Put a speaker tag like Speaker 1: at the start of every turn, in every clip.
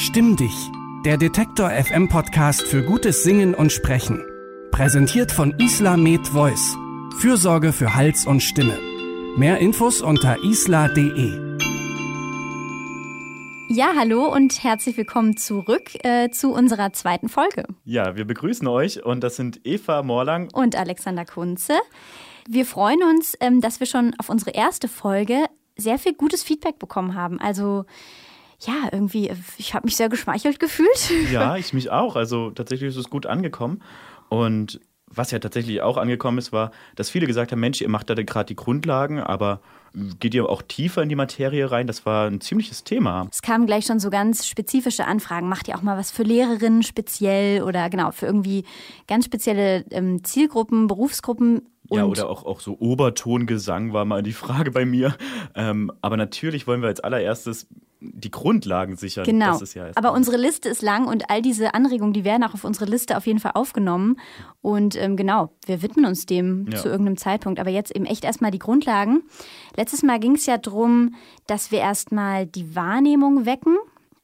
Speaker 1: Stimm dich, der Detektor FM Podcast für gutes Singen und Sprechen. Präsentiert von Isla Med Voice. Fürsorge für Hals und Stimme. Mehr Infos unter isla.de.
Speaker 2: Ja, hallo und herzlich willkommen zurück äh, zu unserer zweiten Folge.
Speaker 3: Ja, wir begrüßen euch und das sind Eva Morlang
Speaker 2: und Alexander Kunze. Wir freuen uns, ähm, dass wir schon auf unsere erste Folge sehr viel gutes Feedback bekommen haben. Also ja, irgendwie, ich habe mich sehr geschmeichelt gefühlt.
Speaker 3: Ja, ich mich auch. Also tatsächlich ist es gut angekommen. Und was ja tatsächlich auch angekommen ist, war, dass viele gesagt haben, Mensch, ihr macht da gerade die Grundlagen, aber geht ihr auch tiefer in die Materie rein? Das war ein ziemliches Thema.
Speaker 2: Es kamen gleich schon so ganz spezifische Anfragen. Macht ihr auch mal was für Lehrerinnen speziell oder genau, für irgendwie ganz spezielle ähm, Zielgruppen, Berufsgruppen?
Speaker 3: Ja, oder auch, auch so Obertongesang war mal die Frage bei mir. Ähm, aber natürlich wollen wir als allererstes die Grundlagen sichern.
Speaker 2: Genau. Ja Aber unsere Liste ist lang und all diese Anregungen, die werden auch auf unsere Liste auf jeden Fall aufgenommen. Und ähm, genau, wir widmen uns dem ja. zu irgendeinem Zeitpunkt. Aber jetzt eben echt erstmal die Grundlagen. Letztes Mal ging es ja darum, dass wir erstmal die Wahrnehmung wecken.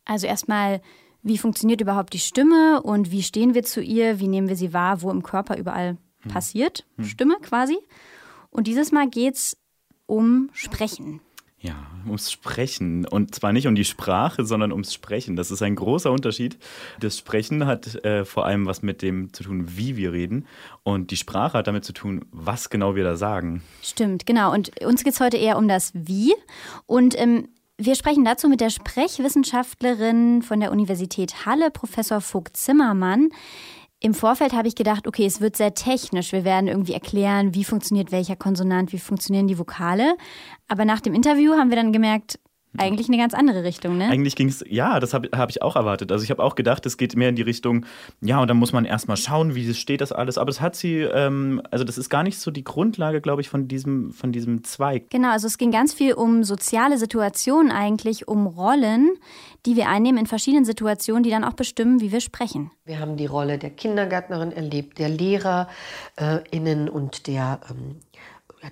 Speaker 2: Also erstmal, wie funktioniert überhaupt die Stimme und wie stehen wir zu ihr, wie nehmen wir sie wahr, wo im Körper überall hm. passiert. Hm. Stimme quasi. Und dieses Mal geht es um Sprechen.
Speaker 3: Ja, ums Sprechen. Und zwar nicht um die Sprache, sondern ums Sprechen. Das ist ein großer Unterschied. Das Sprechen hat äh, vor allem was mit dem zu tun, wie wir reden. Und die Sprache hat damit zu tun, was genau wir da sagen.
Speaker 2: Stimmt, genau. Und uns geht es heute eher um das Wie. Und ähm, wir sprechen dazu mit der Sprechwissenschaftlerin von der Universität Halle, Professor Vogt Zimmermann. Im Vorfeld habe ich gedacht, okay, es wird sehr technisch. Wir werden irgendwie erklären, wie funktioniert welcher Konsonant, wie funktionieren die Vokale. Aber nach dem Interview haben wir dann gemerkt, eigentlich eine ganz andere Richtung, ne?
Speaker 3: Eigentlich ging es, ja, das habe hab ich auch erwartet. Also ich habe auch gedacht, es geht mehr in die Richtung, ja, und dann muss man erstmal schauen, wie steht das alles. Aber das hat sie, ähm, also das ist gar nicht so die Grundlage, glaube ich, von diesem, von diesem Zweig.
Speaker 2: Genau, also es ging ganz viel um soziale Situationen eigentlich, um Rollen, die wir einnehmen in verschiedenen Situationen, die dann auch bestimmen, wie wir sprechen.
Speaker 4: Wir haben die Rolle der Kindergärtnerin erlebt, der LehrerInnen und der ähm,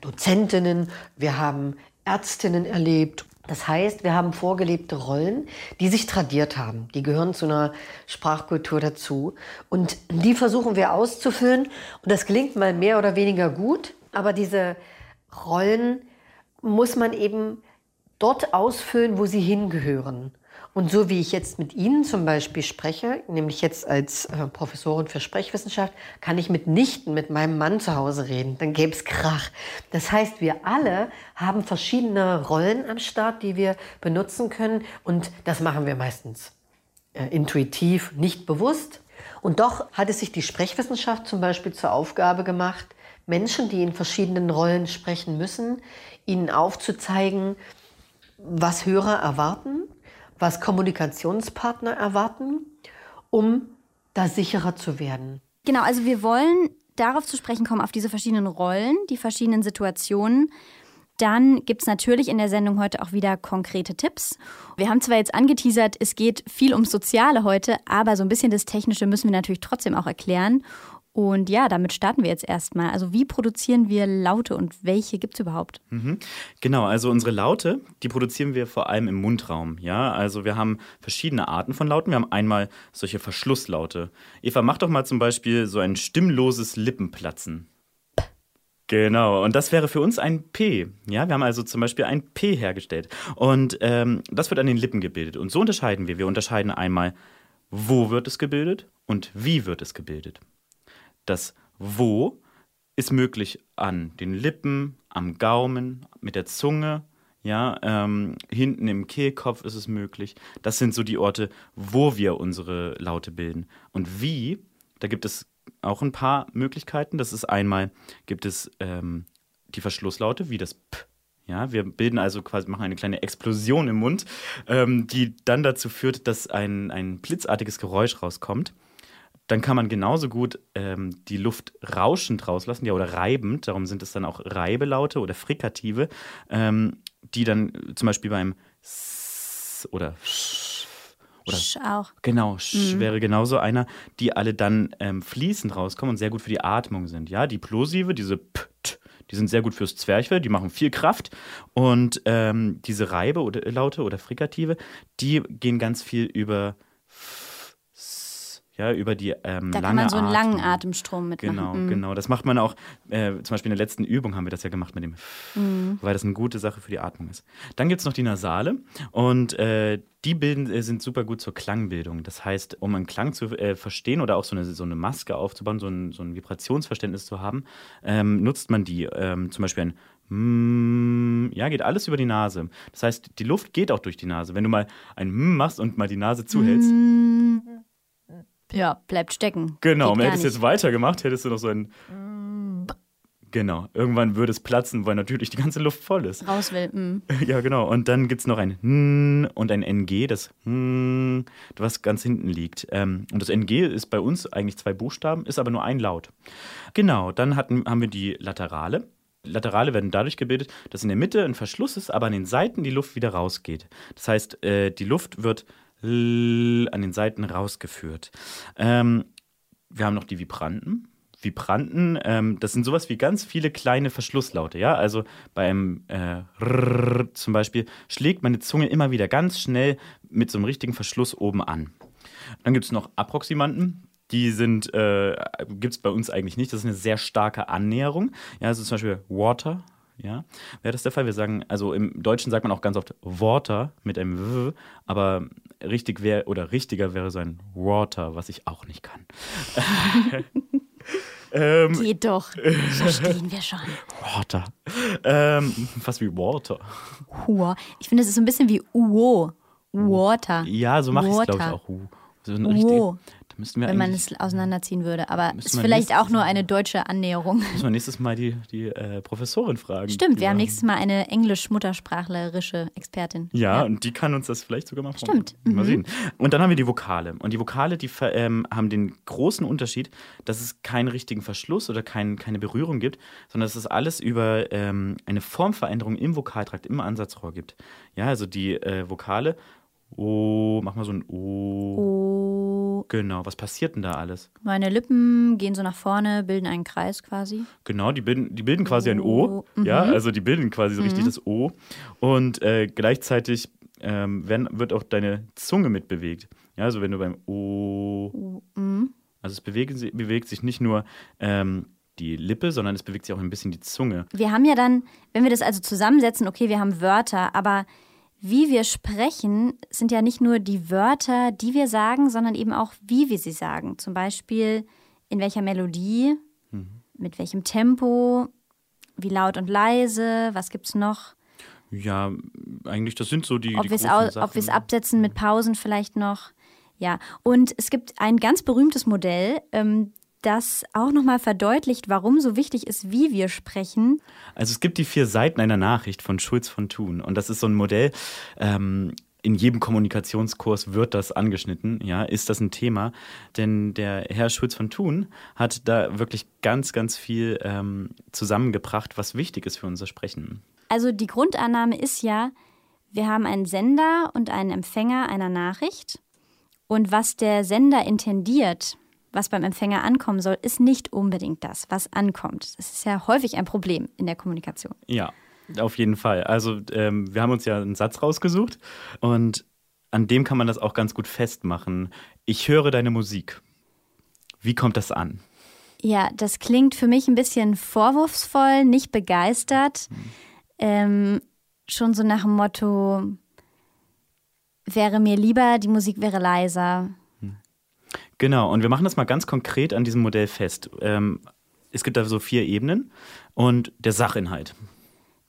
Speaker 4: Dozentinnen. Wir haben Ärztinnen erlebt das heißt, wir haben vorgelebte Rollen, die sich tradiert haben. Die gehören zu einer Sprachkultur dazu. Und die versuchen wir auszufüllen. Und das gelingt mal mehr oder weniger gut. Aber diese Rollen muss man eben dort ausfüllen, wo sie hingehören. Und so wie ich jetzt mit Ihnen zum Beispiel spreche, nämlich jetzt als äh, Professorin für Sprechwissenschaft, kann ich mitnichten mit meinem Mann zu Hause reden. Dann gäbe es Krach. Das heißt, wir alle haben verschiedene Rollen am Start, die wir benutzen können. Und das machen wir meistens äh, intuitiv, nicht bewusst. Und doch hat es sich die Sprechwissenschaft zum Beispiel zur Aufgabe gemacht, Menschen, die in verschiedenen Rollen sprechen müssen, ihnen aufzuzeigen, was Hörer erwarten was Kommunikationspartner erwarten, um da sicherer zu werden.
Speaker 2: Genau, also wir wollen darauf zu sprechen kommen, auf diese verschiedenen Rollen, die verschiedenen Situationen. Dann gibt es natürlich in der Sendung heute auch wieder konkrete Tipps. Wir haben zwar jetzt angeteasert, es geht viel ums Soziale heute, aber so ein bisschen das Technische müssen wir natürlich trotzdem auch erklären. Und ja, damit starten wir jetzt erstmal. Also wie produzieren wir Laute und welche gibt es überhaupt?
Speaker 3: Mhm. Genau, also unsere Laute, die produzieren wir vor allem im Mundraum. Ja, also wir haben verschiedene Arten von Lauten. Wir haben einmal solche Verschlusslaute. Eva, mach doch mal zum Beispiel so ein stimmloses Lippenplatzen. Genau, und das wäre für uns ein P. Ja, wir haben also zum Beispiel ein P hergestellt. Und ähm, das wird an den Lippen gebildet. Und so unterscheiden wir. Wir unterscheiden einmal, wo wird es gebildet und wie wird es gebildet. Das Wo ist möglich an den Lippen, am Gaumen, mit der Zunge, ja, ähm, hinten im Kehlkopf ist es möglich. Das sind so die Orte, wo wir unsere Laute bilden. Und wie, da gibt es auch ein paar Möglichkeiten. Das ist einmal, gibt es ähm, die Verschlusslaute, wie das P. Ja, wir bilden also quasi, machen eine kleine Explosion im Mund, ähm, die dann dazu führt, dass ein, ein blitzartiges Geräusch rauskommt dann kann man genauso gut ähm, die Luft rauschend rauslassen, ja, oder reibend, darum sind es dann auch Reibelaute oder Frikative, ähm, die dann zum Beispiel beim S oder Sch
Speaker 2: oder Sch auch.
Speaker 3: Genau, Sch mhm. wäre genauso einer, die alle dann ähm, fließend rauskommen und sehr gut für die Atmung sind. Ja, die Plosive, diese P, t, die sind sehr gut fürs Zwerchfell, die machen viel Kraft. Und ähm, diese Reibe oder Laute oder Frikative, die gehen ganz viel über ja, über die ähm,
Speaker 2: Da
Speaker 3: lange
Speaker 2: kann man so einen langen. Atemstrom mitmachen.
Speaker 3: Genau,
Speaker 2: Mhm.
Speaker 3: genau. Das macht man auch, äh, zum Beispiel in der letzten Übung haben wir das ja gemacht mit dem,
Speaker 2: Mhm.
Speaker 3: weil das eine gute Sache für die Atmung ist. Dann gibt es noch die Nasale und äh, die bilden, äh, sind super gut zur Klangbildung. Das heißt, um einen Klang zu äh, verstehen oder auch so eine, so eine Maske aufzubauen, so ein, so ein Vibrationsverständnis zu haben, ähm, nutzt man die. Ähm, zum Beispiel ein Mm, ja, geht alles über die Nase. Das heißt, die Luft geht auch durch die Nase. Wenn du mal ein Mm machst und mal die Nase zuhältst,
Speaker 2: Ja, bleibt stecken.
Speaker 3: Genau, hättest du
Speaker 2: nicht.
Speaker 3: jetzt weitergemacht, hättest du noch so ein. Genau, irgendwann würde es platzen, weil natürlich die ganze Luft voll ist.
Speaker 2: Raus will. mm.
Speaker 3: Ja, genau. Und dann gibt es noch ein N und ein NG, das N, was ganz hinten liegt. Ähm, und das NG ist bei uns eigentlich zwei Buchstaben, ist aber nur ein Laut. Genau, dann hatten, haben wir die Laterale. Laterale werden dadurch gebildet, dass in der Mitte ein Verschluss ist, aber an den Seiten die Luft wieder rausgeht. Das heißt, äh, die Luft wird an den Seiten rausgeführt. Ähm, wir haben noch die Vibranten. Vibranten, ähm, das sind sowas wie ganz viele kleine Verschlusslaute, ja. Also beim äh, zum Beispiel schlägt meine Zunge immer wieder ganz schnell mit so einem richtigen Verschluss oben an. Dann gibt es noch Approximanten. Die sind, äh, gibt es bei uns eigentlich nicht. Das ist eine sehr starke Annäherung. Ja, also zum Beispiel Water, ja, wäre das der Fall. Wir sagen, also im Deutschen sagt man auch ganz oft Water mit einem W, aber richtig wäre oder richtiger wäre so ein Water, was ich auch nicht kann. ähm,
Speaker 2: Geht doch. Verstehen wir schon.
Speaker 3: Water. Ähm, fast wie Water.
Speaker 2: Hua. Ich finde, es ist so ein bisschen wie Uo. Water.
Speaker 3: Ja, so mache ich es, glaube ich, auch. So ein richtig,
Speaker 2: Wenn man es auseinanderziehen würde. Aber
Speaker 3: Müssen
Speaker 2: ist vielleicht auch nur eine deutsche Annäherung.
Speaker 3: müssen wir nächstes Mal die, die äh, Professorin fragen.
Speaker 2: Stimmt, wir
Speaker 3: Ja.
Speaker 2: haben nächstes Mal eine englisch-muttersprachlerische Expertin.
Speaker 3: Ja, und die kann uns das vielleicht sogar mal vor-
Speaker 2: Stimmt, Mhm.
Speaker 3: Mal sehen. Und dann haben wir die Vokale. Und die Vokale, die ähm, haben den großen Unterschied, dass es keinen richtigen Verschluss oder kein, keine Berührung gibt, sondern dass es alles über ähm, eine Formveränderung im Vokaltrakt, im Ansatzrohr gibt. Ja, also die äh, Vokale, O, mach mal so ein O.
Speaker 2: Oh,
Speaker 3: Genau, was passiert denn da alles?
Speaker 2: meine Lippen gehen so nach vorne, bilden einen Kreis quasi.
Speaker 3: Genau, die bilden, die bilden quasi ein O.
Speaker 2: O,
Speaker 3: Ja, also die bilden quasi so richtig das O. Und äh, gleichzeitig ähm, werden, wird auch deine Zunge mitbewegt. Ja, also wenn du beim O. Also es bewegt, bewegt sich nicht nur ähm, die Lippe, sondern es bewegt sich auch ein bisschen die Zunge.
Speaker 2: Wir haben ja dann, wenn wir das also zusammensetzen, okay, wir haben Wörter, aber wie wir sprechen, sind ja nicht nur die Wörter, die wir sagen, sondern eben auch, wie wir sie sagen. Zum Beispiel in welcher Melodie, mit welchem Tempo, wie laut und leise, was gibt's noch?
Speaker 3: Ja, eigentlich, das sind so die,
Speaker 2: Ob wir es wir es absetzen mit Pausen vielleicht noch. Ja, und es gibt ein ganz berühmtes Modell, ähm, das auch nochmal verdeutlicht, warum so wichtig ist, wie wir sprechen.
Speaker 3: Also es gibt die vier Seiten einer Nachricht von Schulz von Thun. Und das ist so ein Modell, ähm, in jedem Kommunikationskurs wird das angeschnitten, ja, ist das ein Thema. Denn der Herr Schulz von Thun hat da wirklich ganz, ganz viel ähm, zusammengebracht, was wichtig ist für unser Sprechen.
Speaker 2: Also die Grundannahme ist ja, wir haben einen Sender und einen Empfänger einer Nachricht. Und was der Sender intendiert, was beim Empfänger ankommen soll, ist nicht unbedingt das, was ankommt. Das ist ja häufig ein Problem in der Kommunikation.
Speaker 3: Ja, auf jeden Fall. Also ähm, wir haben uns ja einen Satz rausgesucht und an dem kann man das auch ganz gut festmachen. Ich höre deine Musik. Wie kommt das an?
Speaker 2: Ja, das klingt für mich ein bisschen vorwurfsvoll, nicht begeistert. Ähm, schon so nach dem Motto, wäre mir lieber, die Musik wäre leiser.
Speaker 3: Genau, und wir machen das mal ganz konkret an diesem Modell fest. Ähm, es gibt da so vier Ebenen und der Sachinhalt.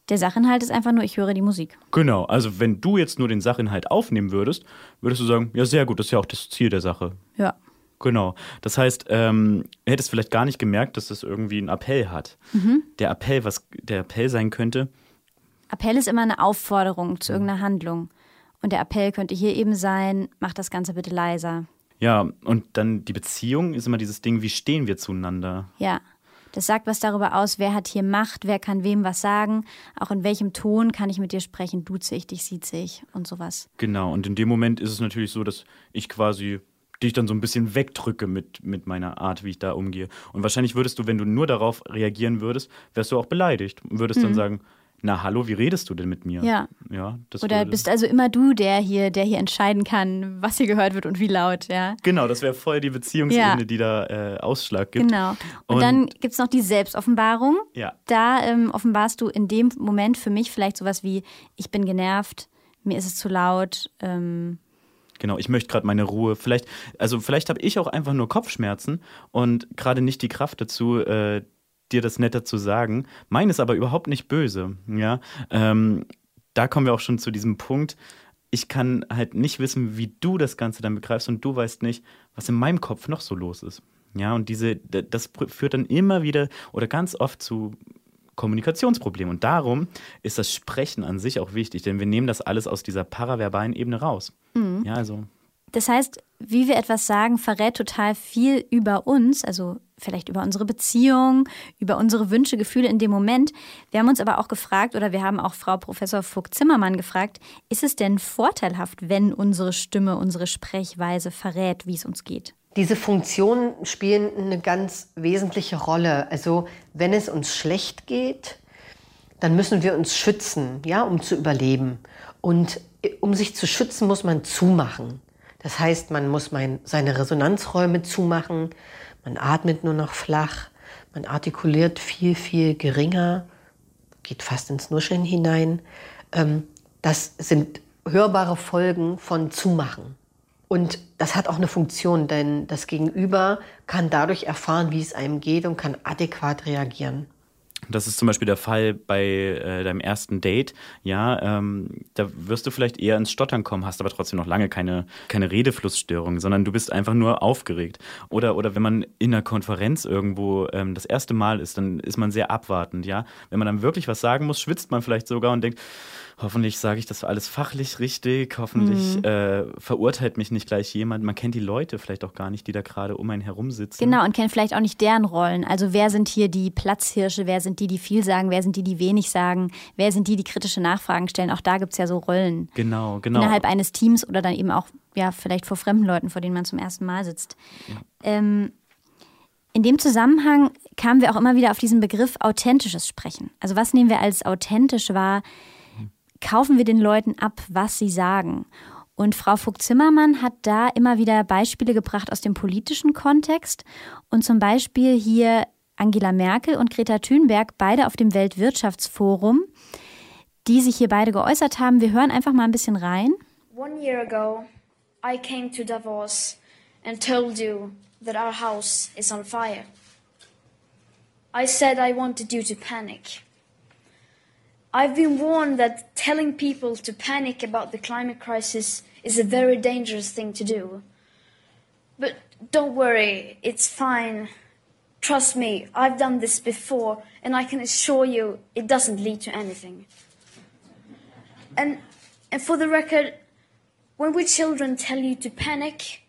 Speaker 2: Der Sachinhalt ist einfach nur, ich höre die Musik.
Speaker 3: Genau, also wenn du jetzt nur den Sachinhalt aufnehmen würdest, würdest du sagen, ja sehr gut, das ist ja auch das Ziel der Sache.
Speaker 2: Ja.
Speaker 3: Genau. Das heißt, ähm, er hätte es vielleicht gar nicht gemerkt, dass das irgendwie einen Appell hat. Der Appell, was der Appell sein könnte,
Speaker 2: Appell ist immer eine Aufforderung zu irgendeiner Handlung. Und der Appell könnte hier eben sein, mach das Ganze bitte leiser.
Speaker 3: Ja, und dann die Beziehung ist immer dieses Ding, wie stehen wir zueinander?
Speaker 2: Ja. Das sagt was darüber aus, wer hat hier Macht, wer kann wem was sagen, auch in welchem Ton kann ich mit dir sprechen, duze ich dich, sieze ich und sowas.
Speaker 3: Genau, und in dem Moment ist es natürlich so, dass ich quasi dich dann so ein bisschen wegdrücke mit, mit meiner Art, wie ich da umgehe. Und wahrscheinlich würdest du, wenn du nur darauf reagieren würdest, wärst du auch beleidigt und würdest dann sagen, na hallo, wie redest du denn mit mir?
Speaker 2: Ja.
Speaker 3: ja
Speaker 2: Oder würde... bist also immer du der hier, der hier entscheiden kann, was hier gehört wird und wie laut, ja.
Speaker 3: Genau, das wäre voll die Beziehungsebene, ja. die da äh, Ausschlag gibt.
Speaker 2: Genau. Und, und dann gibt es noch die Selbstoffenbarung. Ja. Da ähm, offenbarst du in dem Moment für mich vielleicht sowas wie, ich bin genervt, mir ist es zu laut, ähm,
Speaker 3: Genau, ich möchte gerade meine Ruhe. Vielleicht, also vielleicht habe ich auch einfach nur Kopfschmerzen und gerade nicht die Kraft dazu, äh, dir das netter zu sagen. Meine ist aber überhaupt nicht böse. Ja, ähm, da kommen wir auch schon zu diesem Punkt. Ich kann halt nicht wissen, wie du das Ganze dann begreifst und du weißt nicht, was in meinem Kopf noch so los ist. Ja, und diese, das führt dann immer wieder oder ganz oft zu Kommunikationsproblemen. Und darum ist das Sprechen an sich auch wichtig, denn wir nehmen das alles aus dieser paraverbalen Ebene raus. Mhm. Ja, also.
Speaker 2: Das heißt, wie wir etwas sagen, verrät total viel über uns, also vielleicht über unsere Beziehung, über unsere Wünsche, Gefühle in dem Moment. Wir haben uns aber auch gefragt, oder wir haben auch Frau Professor Vogt-Zimmermann gefragt, ist es denn vorteilhaft, wenn unsere Stimme, unsere Sprechweise verrät, wie es uns geht?
Speaker 4: Diese Funktionen spielen eine ganz wesentliche Rolle. Also wenn es uns schlecht geht, dann müssen wir uns schützen, ja, um zu überleben. Und äh, um sich zu schützen, muss man zumachen. Das heißt, man muss mein, seine Resonanzräume zumachen, man atmet nur noch flach, man artikuliert viel, viel geringer, geht fast ins Nuscheln hinein. Ähm, das sind hörbare Folgen von Zumachen. Und das hat auch eine Funktion, denn das Gegenüber kann dadurch erfahren, wie es einem geht und kann adäquat reagieren.
Speaker 3: Das ist zum Beispiel der Fall bei äh, deinem ersten Date. Ja, ähm, da wirst du vielleicht eher ins Stottern kommen, hast aber trotzdem noch lange keine, keine Redeflussstörung, sondern du bist einfach nur aufgeregt. Oder, oder wenn man in einer Konferenz irgendwo ähm, das erste Mal ist, dann ist man sehr abwartend. Ja, wenn man dann wirklich was sagen muss, schwitzt man vielleicht sogar und denkt, hoffentlich sage ich das alles fachlich richtig, hoffentlich mhm. äh, verurteilt mich nicht gleich jemand. Man kennt die Leute vielleicht auch gar nicht, die da gerade um einen herum sitzen.
Speaker 2: Genau, und kennt vielleicht auch nicht deren Rollen. Also wer sind hier die Platzhirsche, wer sind die, die viel sagen, wer sind die, die wenig sagen, wer sind die, die kritische Nachfragen stellen. Auch da gibt es ja so Rollen.
Speaker 3: Genau, genau.
Speaker 2: Innerhalb eines Teams oder dann eben auch, ja, vielleicht vor fremden Leuten, vor denen man zum ersten Mal sitzt. Ja. Ähm, in dem Zusammenhang kamen wir auch immer wieder auf diesen Begriff authentisches Sprechen. Also was nehmen wir als authentisch wahr? Kaufen wir den Leuten ab, was sie sagen. Und Frau Vogt-Zimmermann hat da immer wieder Beispiele gebracht aus dem politischen Kontext. Und zum Beispiel hier Angela Merkel und Greta Thunberg, beide auf dem Weltwirtschaftsforum, die sich hier beide geäußert haben. Wir hören einfach mal ein bisschen rein.
Speaker 5: One year ago, I came to Davos and told you that our house is on fire. I said I wanted you to panic. I've been warned that telling people to panic about the climate crisis is a very dangerous thing to do. But don't worry, it's fine. Trust me, I've done this before, and I can assure you it doesn't lead to anything. And, and for the record, when we children tell you to panic,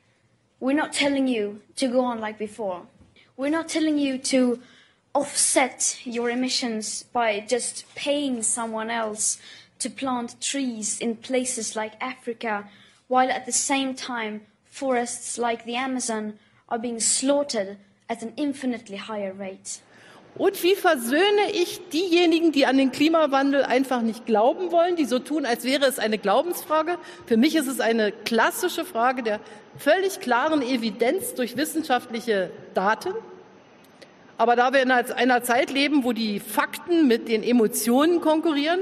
Speaker 5: we're not telling you to go on like before. We're not telling you to offset your emissions by just paying someone else to plant trees in places like Africa, while at the same time forests like the Amazon are being slaughtered at an infinitely higher rate.
Speaker 6: Und wie versöhne ich diejenigen, die an den Klimawandel einfach nicht glauben wollen, die so tun, als wäre es eine Glaubensfrage? Für mich ist es eine klassische Frage der völlig klaren Evidenz durch wissenschaftliche Daten. Aber da wir in einer Zeit leben, wo die Fakten mit den Emotionen konkurrieren,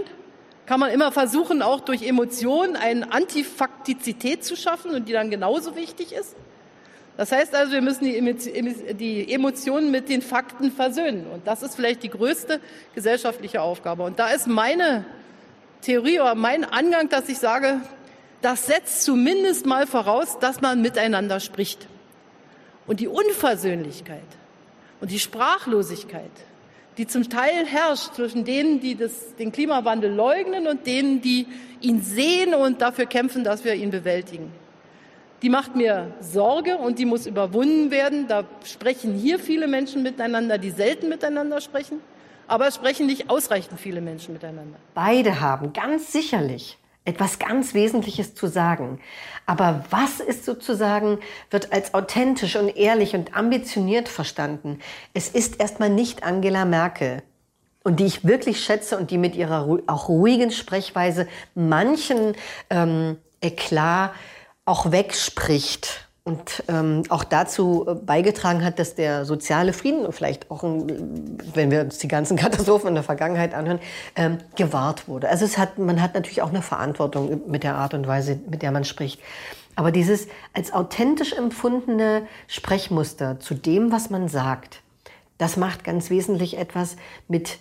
Speaker 6: kann man immer versuchen, auch durch Emotionen eine Antifaktizität zu schaffen und die dann genauso wichtig ist. Das heißt also, wir müssen die Emotionen mit den Fakten versöhnen. Und das ist vielleicht die größte gesellschaftliche Aufgabe. Und da ist meine Theorie oder mein Angang, dass ich sage, das setzt zumindest mal voraus, dass man miteinander spricht. Und die Unversöhnlichkeit, und die Sprachlosigkeit, die zum Teil herrscht zwischen denen, die das, den Klimawandel leugnen und denen, die ihn sehen und dafür kämpfen, dass wir ihn bewältigen. Die macht mir Sorge und die muss überwunden werden. Da sprechen hier viele Menschen miteinander, die selten miteinander sprechen. Aber es sprechen nicht ausreichend viele Menschen miteinander.
Speaker 4: Beide haben ganz sicherlich etwas ganz Wesentliches zu sagen. Aber was ist sozusagen, wird als authentisch und ehrlich und ambitioniert verstanden. Es ist erstmal nicht Angela Merkel. und die ich wirklich schätze und die mit ihrer auch ruhigen Sprechweise manchen ähm, Eklat auch wegspricht und ähm, auch dazu äh, beigetragen hat, dass der soziale Frieden vielleicht auch, wenn wir uns die ganzen Katastrophen in der Vergangenheit anhören, ähm, gewahrt wurde. Also es hat, man hat natürlich auch eine Verantwortung mit der Art und Weise, mit der man spricht. Aber dieses als authentisch empfundene Sprechmuster zu dem, was man sagt, das macht ganz wesentlich etwas mit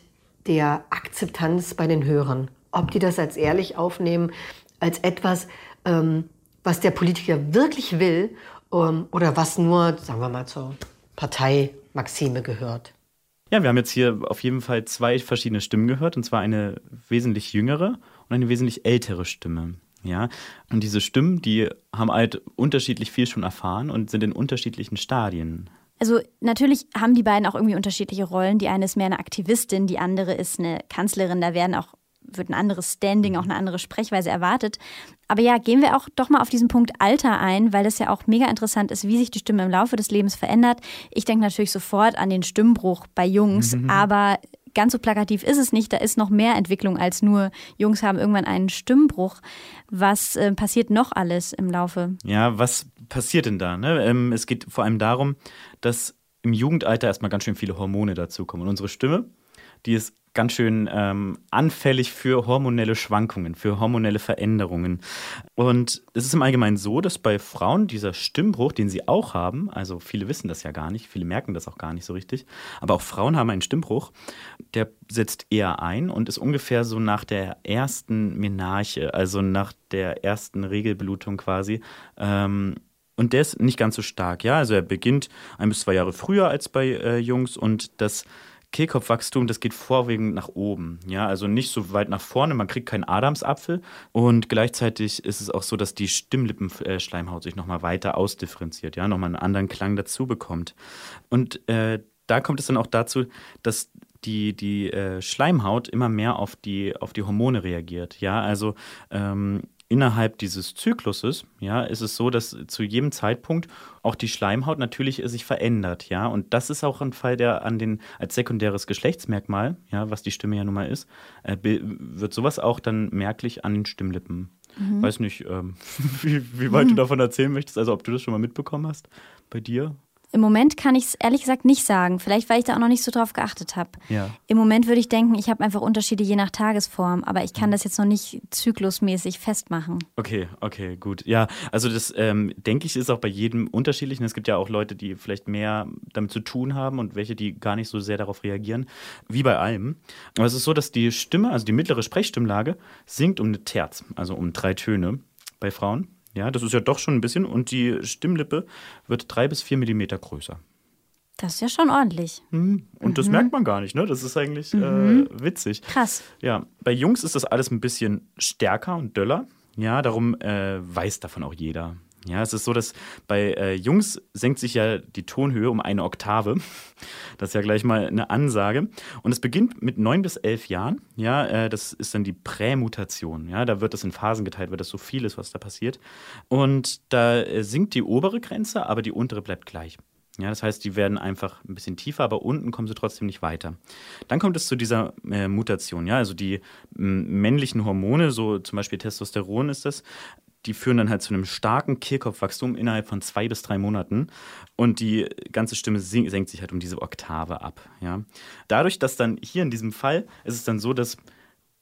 Speaker 4: der Akzeptanz bei den Hörern. Ob die das als ehrlich aufnehmen, als etwas, ähm, was der Politiker wirklich will ähm, oder was nur, sagen wir mal, zur Parteimaxime gehört.
Speaker 3: Ja, wir haben jetzt hier auf jeden Fall zwei verschiedene Stimmen gehört, und zwar eine wesentlich jüngere und eine wesentlich ältere Stimme. Ja, und diese Stimmen, die haben halt unterschiedlich viel schon erfahren und sind in unterschiedlichen Stadien.
Speaker 2: Also natürlich haben die beiden auch irgendwie unterschiedliche Rollen. Die eine ist mehr eine Aktivistin, die andere ist eine Kanzlerin. Da werden auch wird ein anderes Standing, auch eine andere Sprechweise erwartet. Aber ja, gehen wir auch doch mal auf diesen Punkt Alter ein, weil das ja auch mega interessant ist, wie sich die Stimme im Laufe des Lebens verändert. Ich denke natürlich sofort an den Stimmbruch bei Jungs, mhm. aber ganz so plakativ ist es nicht. Da ist noch mehr Entwicklung als nur Jungs haben irgendwann einen Stimmbruch. Was äh, passiert noch alles im Laufe?
Speaker 3: Ja, was passiert denn da? Ne? Ähm, es geht vor allem darum, dass im Jugendalter erstmal ganz schön viele Hormone dazukommen. Und unsere Stimme, die ist ganz schön ähm, anfällig für hormonelle Schwankungen, für hormonelle Veränderungen. Und es ist im Allgemeinen so, dass bei Frauen dieser Stimmbruch, den sie auch haben, also viele wissen das ja gar nicht, viele merken das auch gar nicht so richtig, aber auch Frauen haben einen Stimmbruch, der setzt eher ein und ist ungefähr so nach der ersten Menarche, also nach der ersten Regelblutung quasi. Ähm, und der ist nicht ganz so stark, ja. Also er beginnt ein bis zwei Jahre früher als bei äh, Jungs und das Kehlkopfwachstum, das geht vorwiegend nach oben. Ja, also nicht so weit nach vorne, man kriegt keinen Adamsapfel. Und gleichzeitig ist es auch so, dass die Stimmlippenschleimhaut sich nochmal weiter ausdifferenziert, ja, nochmal einen anderen Klang dazu bekommt. Und äh, da kommt es dann auch dazu, dass die, die äh, Schleimhaut immer mehr auf die, auf die Hormone reagiert. Ja, also ähm, innerhalb dieses Zykluses, ja, ist es so, dass zu jedem Zeitpunkt auch die Schleimhaut natürlich sich verändert, ja. Und das ist auch ein Fall, der an den, als sekundäres Geschlechtsmerkmal, ja, was die Stimme ja nun mal ist, äh, wird sowas auch dann merklich an den Stimmlippen. Mhm. Weiß nicht, ähm, wie, wie weit mhm. du davon erzählen möchtest, also ob du das schon mal mitbekommen hast bei dir.
Speaker 2: Im Moment kann ich es ehrlich gesagt nicht sagen. Vielleicht, weil ich da auch noch nicht so drauf geachtet habe.
Speaker 3: Ja.
Speaker 2: Im Moment würde ich denken, ich habe einfach Unterschiede je nach Tagesform, aber ich kann mhm. das jetzt noch nicht zyklusmäßig festmachen.
Speaker 3: Okay, okay, gut. Ja, also das ähm, denke ich ist auch bei jedem unterschiedlich. Es gibt ja auch Leute, die vielleicht mehr damit zu tun haben und welche, die gar nicht so sehr darauf reagieren, wie bei allem. Aber es ist so, dass die Stimme, also die mittlere Sprechstimmlage, sinkt um eine Terz, also um drei Töne bei Frauen. Ja, das ist ja doch schon ein bisschen. Und die Stimmlippe wird drei bis vier Millimeter größer.
Speaker 2: Das ist ja schon ordentlich.
Speaker 3: Mhm. Und mhm. das merkt man gar nicht, ne? Das ist eigentlich mhm. äh, witzig.
Speaker 2: Krass.
Speaker 3: Ja, bei Jungs ist das alles ein bisschen stärker und döller. Ja, darum äh, weiß davon auch jeder. Ja, es ist so, dass bei äh, Jungs senkt sich ja die Tonhöhe um eine Oktave. Das ist ja gleich mal eine Ansage. Und es beginnt mit neun bis elf Jahren. Ja, äh, das ist dann die Prämutation. Ja, da wird das in Phasen geteilt, weil das so viel ist, was da passiert. Und da äh, sinkt die obere Grenze, aber die untere bleibt gleich. Ja, das heißt, die werden einfach ein bisschen tiefer, aber unten kommen sie trotzdem nicht weiter. Dann kommt es zu dieser äh, Mutation, ja, also die männlichen Hormone, so zum Beispiel Testosteron ist das, die führen dann halt zu einem starken Kehlkopfwachstum innerhalb von zwei bis drei Monaten und die ganze Stimme senkt sich halt um diese Oktave ab. Ja. Dadurch, dass dann hier in diesem Fall ist es dann so, dass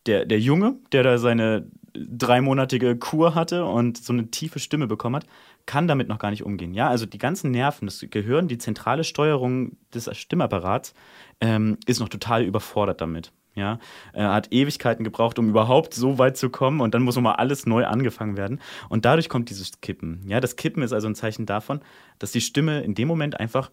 Speaker 3: der, der Junge, der da seine dreimonatige Kur hatte und so eine tiefe Stimme bekommen hat, kann damit noch gar nicht umgehen. Ja, also die ganzen Nerven, das Gehirn, die zentrale Steuerung des Stimmapparats ähm, ist noch total überfordert damit. Ja, er hat Ewigkeiten gebraucht, um überhaupt so weit zu kommen und dann muss nochmal alles neu angefangen werden. Und dadurch kommt dieses Kippen. Ja, das Kippen ist also ein Zeichen davon, dass die Stimme in dem Moment einfach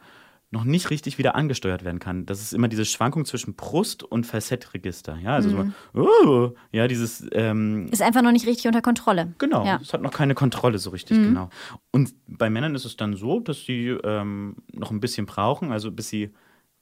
Speaker 3: noch nicht richtig wieder angesteuert werden kann. Das ist immer diese Schwankung zwischen Brust- und Falsettregister. Ja, also mhm. so, oh, ja, dieses. Ähm,
Speaker 2: ist einfach noch nicht richtig unter Kontrolle.
Speaker 3: Genau,
Speaker 2: ja.
Speaker 3: es hat noch keine Kontrolle so richtig, mhm. genau. Und bei Männern ist es dann so, dass sie ähm, noch ein bisschen brauchen, also bis sie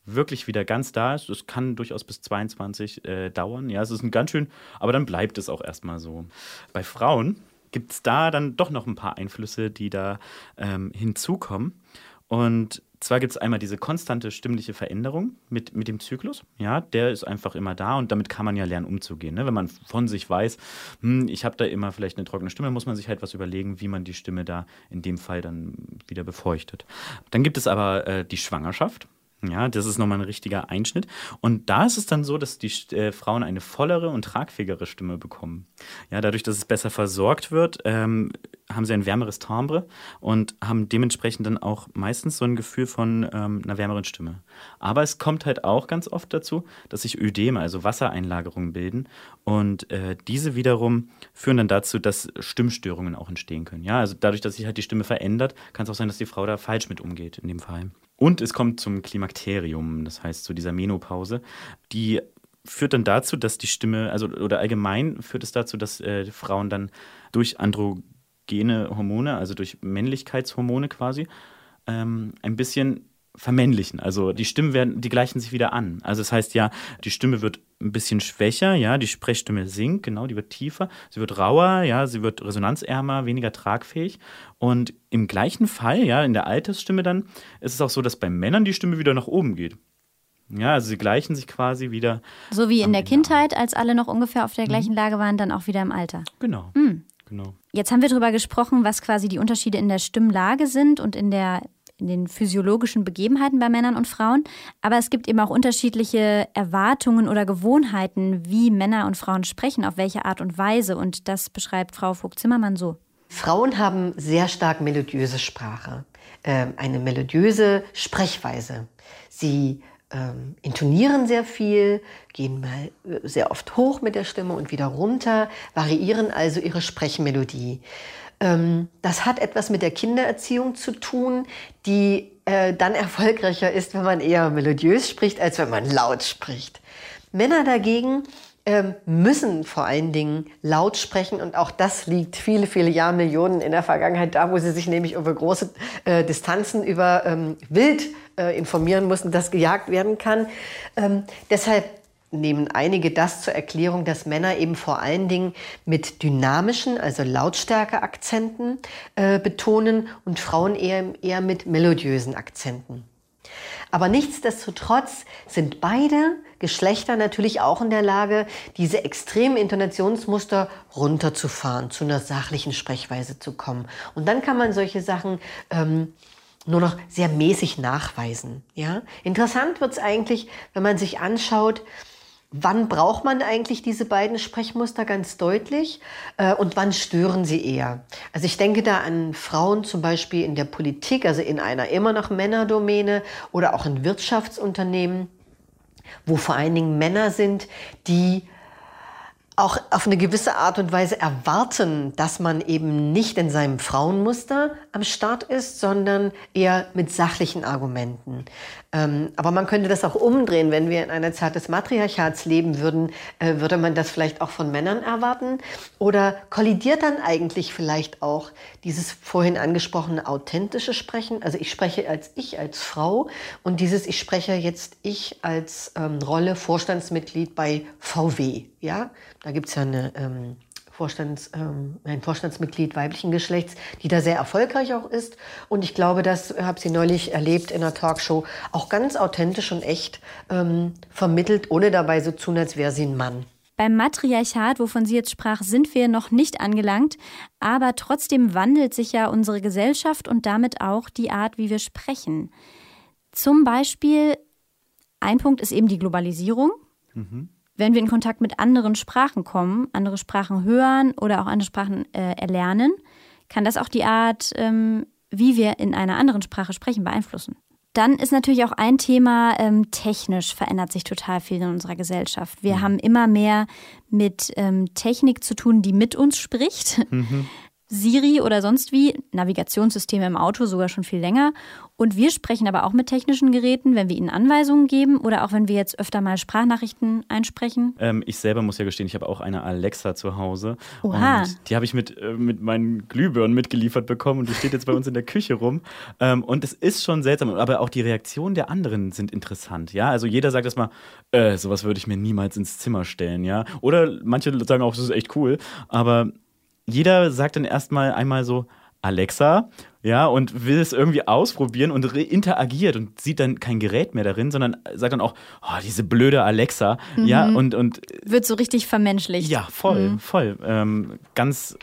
Speaker 3: wirklich wieder ganz da ist. Das kann durchaus bis 22 äh, dauern. Ja, es ist ein ganz schön, aber dann bleibt es auch erstmal so. Bei Frauen gibt es da dann doch noch ein paar Einflüsse, die da ähm, hinzukommen. Und zwar gibt es einmal diese konstante stimmliche Veränderung mit, mit dem Zyklus, ja, der ist einfach immer da und damit kann man ja lernen umzugehen. Ne? Wenn man von sich weiß, hm, ich habe da immer vielleicht eine trockene Stimme, muss man sich halt was überlegen, wie man die Stimme da in dem Fall dann wieder befeuchtet. Dann gibt es aber äh, die Schwangerschaft. Ja, das ist nochmal ein richtiger Einschnitt. Und da ist es dann so, dass die äh, Frauen eine vollere und tragfähigere Stimme bekommen. Ja, dadurch, dass es besser versorgt wird, ähm, haben sie ein wärmeres Timbre und haben dementsprechend dann auch meistens so ein Gefühl von ähm, einer wärmeren Stimme. Aber es kommt halt auch ganz oft dazu, dass sich Ödeme, also Wassereinlagerungen bilden. Und äh, diese wiederum führen dann dazu, dass Stimmstörungen auch entstehen können. Ja, also dadurch, dass sich halt die Stimme verändert, kann es auch sein, dass die Frau da falsch mit umgeht in dem Fall. Und es kommt zum Klimakterium, das heißt zu dieser Menopause, die führt dann dazu, dass die Stimme, also oder allgemein führt es dazu, dass äh, Frauen dann durch androgene Hormone, also durch Männlichkeitshormone quasi, ähm, ein bisschen vermännlichen. Also die Stimmen werden, die gleichen sich wieder an. Also das heißt ja, die Stimme wird ein bisschen schwächer, ja, die Sprechstimme sinkt, genau, die wird tiefer, sie wird rauer, ja, sie wird resonanzärmer, weniger tragfähig. Und im gleichen Fall, ja, in der Altersstimme dann, ist es auch so, dass bei Männern die Stimme wieder nach oben geht. Ja, also sie gleichen sich quasi wieder.
Speaker 2: So wie in der Kindheit, als alle noch ungefähr auf der gleichen mhm. Lage waren, dann auch wieder im Alter.
Speaker 3: Genau. Mhm. Genau.
Speaker 2: Jetzt haben wir darüber gesprochen, was quasi die Unterschiede in der Stimmlage sind und in der in den physiologischen Begebenheiten bei Männern und Frauen. Aber es gibt eben auch unterschiedliche Erwartungen oder Gewohnheiten, wie Männer und Frauen sprechen, auf welche Art und Weise. Und das beschreibt Frau Vogt-Zimmermann so.
Speaker 4: Frauen haben sehr stark melodiöse Sprache, äh, eine melodiöse Sprechweise. Sie ähm, intonieren sehr viel, gehen mal äh, sehr oft hoch mit der Stimme und wieder runter, variieren also ihre Sprechmelodie. Ähm, das hat etwas mit der Kindererziehung zu tun, die äh, dann erfolgreicher ist, wenn man eher melodiös spricht, als wenn man laut spricht. Männer dagegen ähm, müssen vor allen Dingen laut sprechen und auch das liegt viele, viele Jahrmillionen in der Vergangenheit da, wo sie sich nämlich über große äh, Distanzen über ähm, Wild äh, informieren mussten, das gejagt werden kann. Ähm, deshalb nehmen einige das zur Erklärung, dass Männer eben vor allen Dingen mit dynamischen, also Lautstärke-Akzenten äh, betonen und Frauen eher, eher mit melodiösen Akzenten. Aber nichtsdestotrotz sind beide Geschlechter natürlich auch in der Lage, diese extremen Intonationsmuster runterzufahren, zu einer sachlichen Sprechweise zu kommen. Und dann kann man solche Sachen ähm, nur noch sehr mäßig nachweisen. Ja? Interessant wird es eigentlich, wenn man sich anschaut, Wann braucht man eigentlich diese beiden Sprechmuster ganz deutlich äh, und wann stören sie eher? Also ich denke da an Frauen zum Beispiel in der Politik, also in einer immer noch Männerdomäne oder auch in Wirtschaftsunternehmen, wo vor allen Dingen Männer sind, die auch auf eine gewisse Art und Weise erwarten, dass man eben nicht in seinem Frauenmuster am Start ist, sondern eher mit sachlichen Argumenten. Ähm, aber man könnte das auch umdrehen. Wenn wir in einer Zeit des Matriarchats leben würden, äh, würde man das vielleicht auch von Männern erwarten? Oder kollidiert dann eigentlich vielleicht auch dieses vorhin angesprochene authentische Sprechen? Also ich spreche als ich, als Frau und dieses ich spreche jetzt ich als ähm, Rolle Vorstandsmitglied bei VW. Ja, da gibt es ja eine ähm, Vorstands, ähm, ein Vorstandsmitglied weiblichen Geschlechts, die da sehr erfolgreich auch ist. Und ich glaube, das habe sie neulich erlebt in einer Talkshow, auch ganz authentisch und echt ähm, vermittelt, ohne dabei so zu tun, als wäre sie ein Mann.
Speaker 2: Beim Matriarchat, wovon sie jetzt sprach, sind wir noch nicht angelangt, aber trotzdem wandelt sich ja unsere Gesellschaft und damit auch die Art, wie wir sprechen. Zum Beispiel, ein Punkt ist eben die Globalisierung. Mhm wenn wir in Kontakt mit anderen Sprachen kommen, andere Sprachen hören oder auch andere Sprachen äh, erlernen, kann das auch die Art, ähm, wie wir in einer anderen Sprache sprechen, beeinflussen. Dann ist natürlich auch ein Thema, ähm, technisch verändert sich total viel in unserer Gesellschaft. Wir mhm. haben immer mehr mit ähm, Technik zu tun, die mit uns spricht. Mhm. Siri oder sonst wie, Navigationssysteme im Auto sogar schon viel länger. Und wir sprechen aber auch mit technischen Geräten, wenn wir ihnen Anweisungen geben oder auch wenn wir jetzt öfter mal Sprachnachrichten einsprechen.
Speaker 3: Ähm, ich selber muss ja gestehen, ich habe auch eine Alexa zu Hause. Oha. Und die habe ich mit, äh, mit meinen Glühbirnen mitgeliefert bekommen und die steht jetzt bei uns in der Küche rum. Ähm, und es ist schon seltsam, aber auch die Reaktionen der anderen sind interessant. Ja, also jeder sagt erstmal, äh, sowas würde ich mir niemals ins Zimmer stellen. Ja, oder manche sagen auch, das ist echt cool. Aber jeder sagt dann erstmal einmal so, Alexa, ja, und will es irgendwie ausprobieren und interagiert und sieht dann kein Gerät mehr darin, sondern sagt dann auch, oh, diese blöde Alexa, mhm. ja, und, und
Speaker 2: wird so richtig vermenschlicht.
Speaker 3: Ja, voll, mhm. voll. Ähm, ganz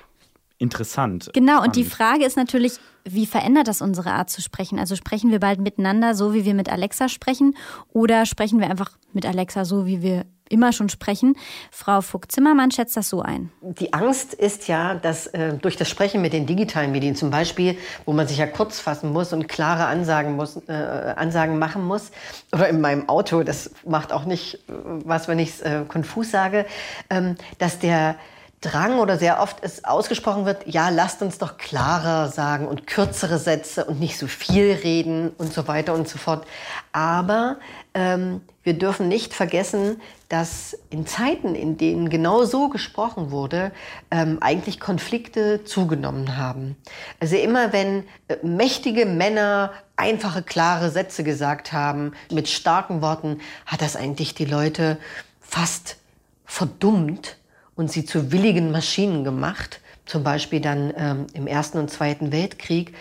Speaker 3: interessant.
Speaker 2: Genau, und die Frage ist natürlich, wie verändert das unsere Art zu sprechen? Also sprechen wir bald miteinander so, wie wir mit Alexa sprechen, oder sprechen wir einfach mit Alexa so, wie wir immer schon sprechen. Frau Vogt-Zimmermann schätzt das so ein.
Speaker 4: Die Angst ist ja, dass äh, durch das Sprechen mit den digitalen Medien zum Beispiel, wo man sich ja kurz fassen muss und klare Ansagen, muss, äh, Ansagen machen muss, oder in meinem Auto, das macht auch nicht äh, was, wenn ich es äh, konfus sage, ähm, dass der Drang oder sehr oft es ausgesprochen wird, ja, lasst uns doch klarer sagen und kürzere Sätze und nicht so viel reden und so weiter und so fort. Aber ähm, wir dürfen nicht vergessen, dass in Zeiten, in denen genau so gesprochen wurde, ähm, eigentlich Konflikte zugenommen haben. Also immer wenn äh, mächtige Männer einfache, klare Sätze gesagt haben, mit starken Worten, hat das eigentlich die Leute fast verdummt und sie zu willigen Maschinen gemacht, zum Beispiel dann ähm, im Ersten und Zweiten Weltkrieg.